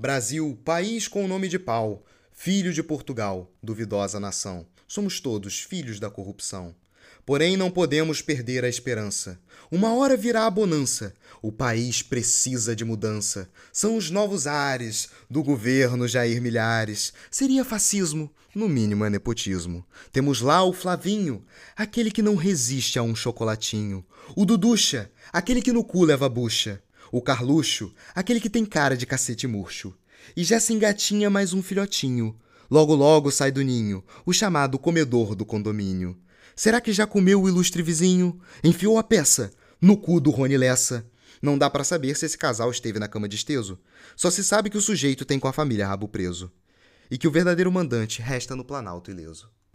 Brasil, país com o nome de pau, filho de Portugal, duvidosa nação. Somos todos filhos da corrupção. Porém, não podemos perder a esperança. Uma hora virá a bonança. O país precisa de mudança. São os novos ares do governo Jair Milhares. Seria fascismo, no mínimo é nepotismo. Temos lá o Flavinho, aquele que não resiste a um chocolatinho. O Duducha, aquele que no cu leva bucha. O Carluxo, aquele que tem cara de cacete murcho. E já se engatinha mais um filhotinho. Logo, logo sai do ninho, o chamado comedor do condomínio. Será que já comeu o ilustre vizinho? Enfiou a peça no cu do Rony Lessa? Não dá para saber se esse casal esteve na cama de esteso. Só se sabe que o sujeito tem com a família rabo preso. E que o verdadeiro mandante resta no Planalto ileso.